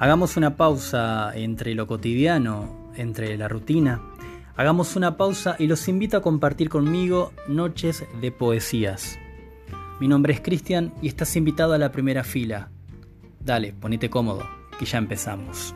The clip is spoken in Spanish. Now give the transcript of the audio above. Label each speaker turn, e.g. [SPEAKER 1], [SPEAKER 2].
[SPEAKER 1] Hagamos una pausa entre lo cotidiano, entre la rutina. Hagamos una pausa y los invito a compartir conmigo noches de poesías. Mi nombre es Cristian y estás invitado a la primera fila. Dale, ponete cómodo, que ya empezamos.